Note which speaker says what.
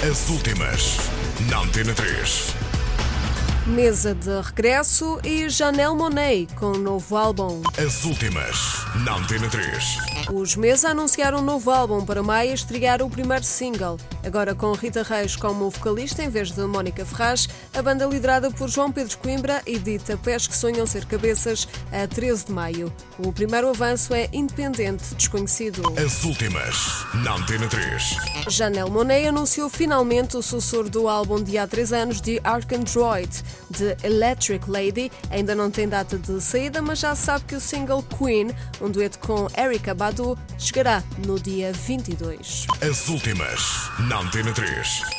Speaker 1: As últimas, na Antena 3.
Speaker 2: Mesa de regresso e Janelle Monet com um novo álbum.
Speaker 1: As últimas, na Antena 3.
Speaker 2: Os Mesa anunciaram um novo álbum para maio estrear o primeiro single. Agora com Rita Reis como vocalista em vez de Mónica Ferraz, a banda liderada por João Pedro Coimbra e Dita Pés que sonham ser cabeças a 13 de maio. O primeiro avanço é Independente Desconhecido.
Speaker 1: As últimas, na Antena 3.
Speaker 2: Janelle Monet anunciou finalmente o sucessor do álbum de há três anos de Arcandroid, de Electric Lady. Ainda não tem data de saída, mas já sabe que o single Queen, um dueto com Erika Badu, chegará no dia 22.
Speaker 1: As últimas, na Antena 3.